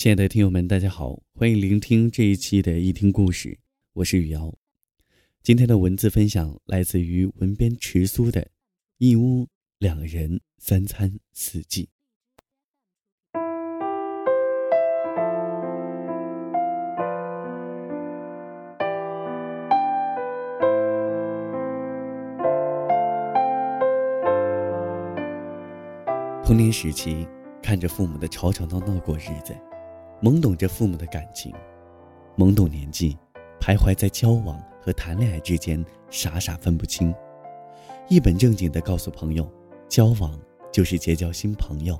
亲爱的听友们，大家好，欢迎聆听这一期的《一听故事》，我是雨瑶。今天的文字分享来自于文编迟苏的《一屋两人三餐四季》。童年时期，看着父母的吵吵闹闹过日子。懵懂着父母的感情，懵懂年纪，徘徊在交往和谈恋爱之间，傻傻分不清。一本正经地告诉朋友，交往就是结交新朋友。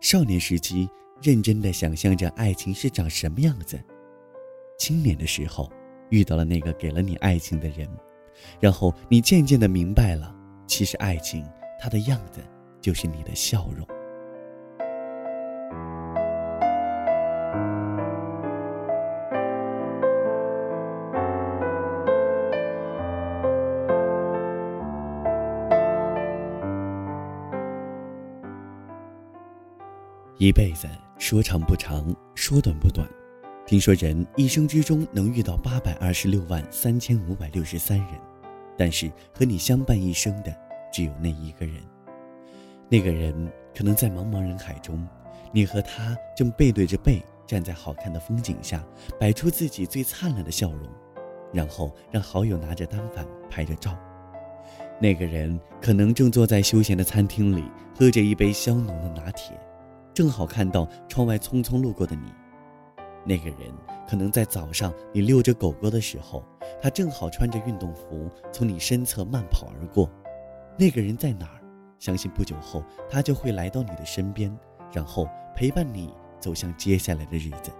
少年时期，认真地想象着爱情是长什么样子。青年的时候，遇到了那个给了你爱情的人，然后你渐渐地明白了，其实爱情它的样子就是你的笑容。一辈子说长不长，说短不短。听说人一生之中能遇到八百二十六万三千五百六十三人，但是和你相伴一生的只有那一个人。那个人可能在茫茫人海中，你和他正背对着背站在好看的风景下，摆出自己最灿烂的笑容，然后让好友拿着单反拍着照。那个人可能正坐在休闲的餐厅里，喝着一杯香浓的拿铁。正好看到窗外匆匆路过的你，那个人可能在早上你遛着狗狗的时候，他正好穿着运动服从你身侧慢跑而过。那个人在哪儿？相信不久后他就会来到你的身边，然后陪伴你走向接下来的日子。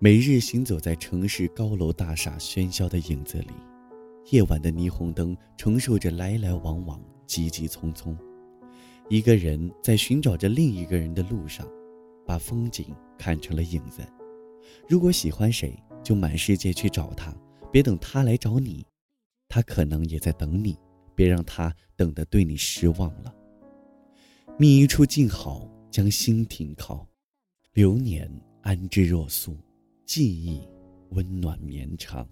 每日行走在城市高楼大厦喧嚣的影子里，夜晚的霓虹灯承受着来来往往、急急匆匆。一个人在寻找着另一个人的路上，把风景看成了影子。如果喜欢谁，就满世界去找他，别等他来找你，他可能也在等你，别让他等得对你失望了。觅一处静好，将心停靠，流年安之若素。记忆温暖绵长。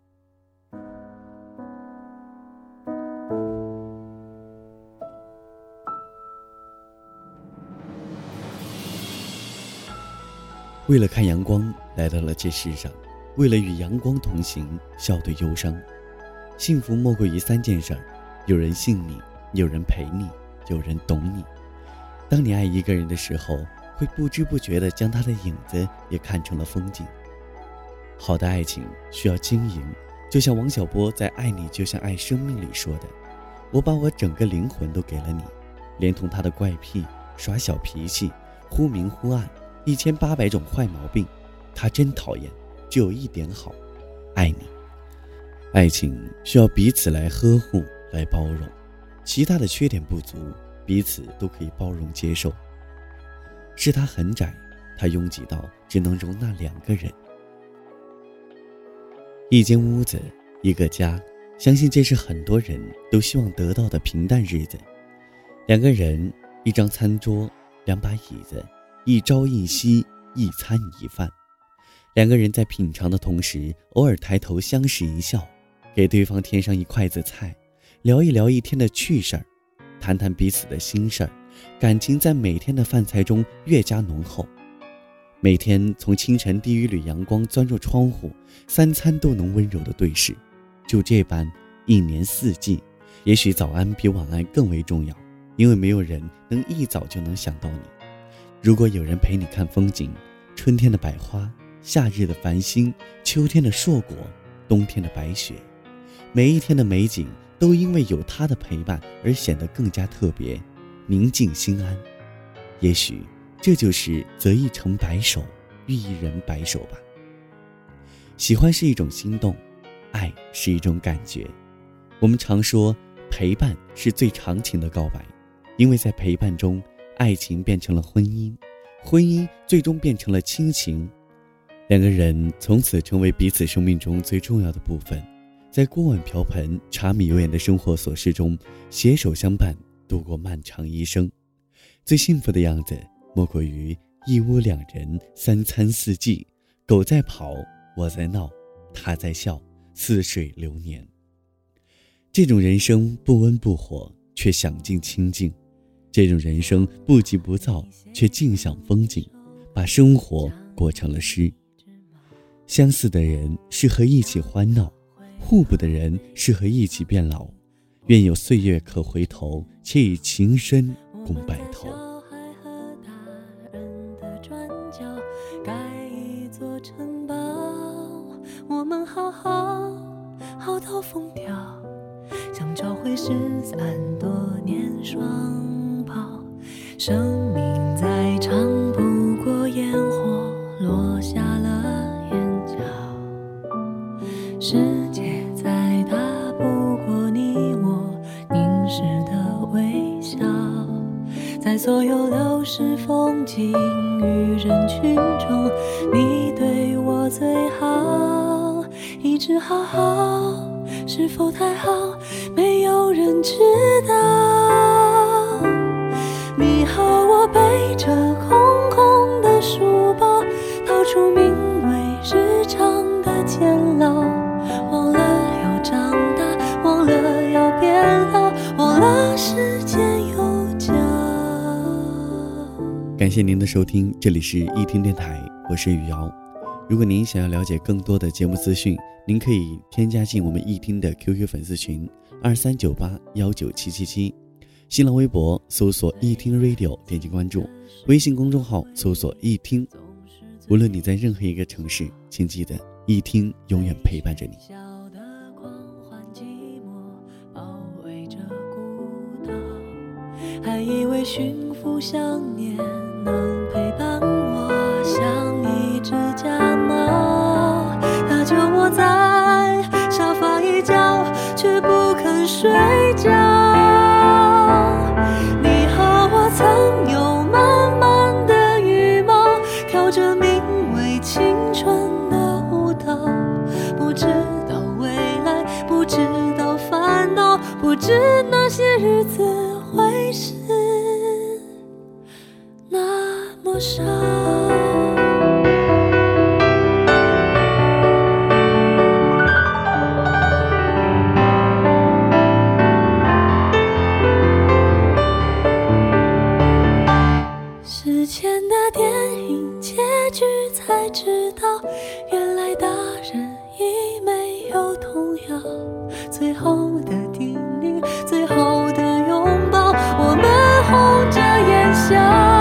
为了看阳光，来到了这世上；为了与阳光同行，笑对忧伤。幸福莫过于三件事：有人信你，有人陪你，有人懂你。当你爱一个人的时候，会不知不觉地将他的影子也看成了风景。好的爱情需要经营，就像王小波在《爱你就像爱生命》里说的：“我把我整个灵魂都给了你，连同他的怪癖、耍小脾气、忽明忽暗、一千八百种坏毛病，他真讨厌，就有一点好，爱你。”爱情需要彼此来呵护、来包容，其他的缺点不足，彼此都可以包容接受。是他很窄，他拥挤到只能容纳两个人。一间屋子，一个家，相信这是很多人都希望得到的平淡日子。两个人，一张餐桌，两把椅子，一朝一夕，一餐一饭。两个人在品尝的同时，偶尔抬头相视一笑，给对方添上一筷子菜，聊一聊一天的趣事儿，谈谈彼此的心事儿，感情在每天的饭菜中越加浓厚。每天从清晨第一缕阳光钻入窗户，三餐都能温柔的对视，就这般一年四季。也许早安比晚安更为重要，因为没有人能一早就能想到你。如果有人陪你看风景，春天的百花，夏日的繁星，秋天的硕果，冬天的白雪，每一天的美景都因为有他的陪伴而显得更加特别，宁静心安。也许这就是择一城白首，遇一人白首吧。喜欢是一种心动，爱是一种感觉。我们常说，陪伴是最长情的告白，因为在陪伴中，爱情变成了婚姻，婚姻最终变成了亲情，两个人从此成为彼此生命中最重要的部分，在锅碗瓢盆、茶米油盐的生活琐事中，携手相伴度过漫长一生。最幸福的样子，莫过于一屋两人，三餐四季，狗在跑。我在闹，他在笑，似水流年。这种人生不温不火，却享尽清静；这种人生不急不躁，却尽享风景，把生活过成了诗。相似的人适合一起欢闹，互补的人适合一起变老。愿有岁月可回头，且以情深共白头。疯掉，想找回失散多年双胞。生命再长，不过烟火落下了眼角。世界再大，不过你我凝视的微笑。在所有流逝风景与人群中，你对我最好，一直好好。是否太好，没有人知道。你和我背着空空的书包，逃出名为日常的监牢，忘了要长大，忘了要变老，忘了时间有脚。感谢您的收听，这里是一听电台，我是雨瑶。如果您想要了解更多的节目资讯，您可以添加进我们易听的 QQ 粉丝群二三九八幺九七七七，新浪微博搜索易听 Radio 点击关注，微信公众号搜索易听。无论你在任何一个城市，请记得易听永远陪伴着你。还以为驯服想念能睡觉，你和我曾有满满的羽毛，跳着名为青春的舞蹈，不知道未来，不知道烦恼，不知那些日子会是那么少。句才知道，原来大人已没有童谣。最后的叮咛，最后的拥抱，我们红着眼笑。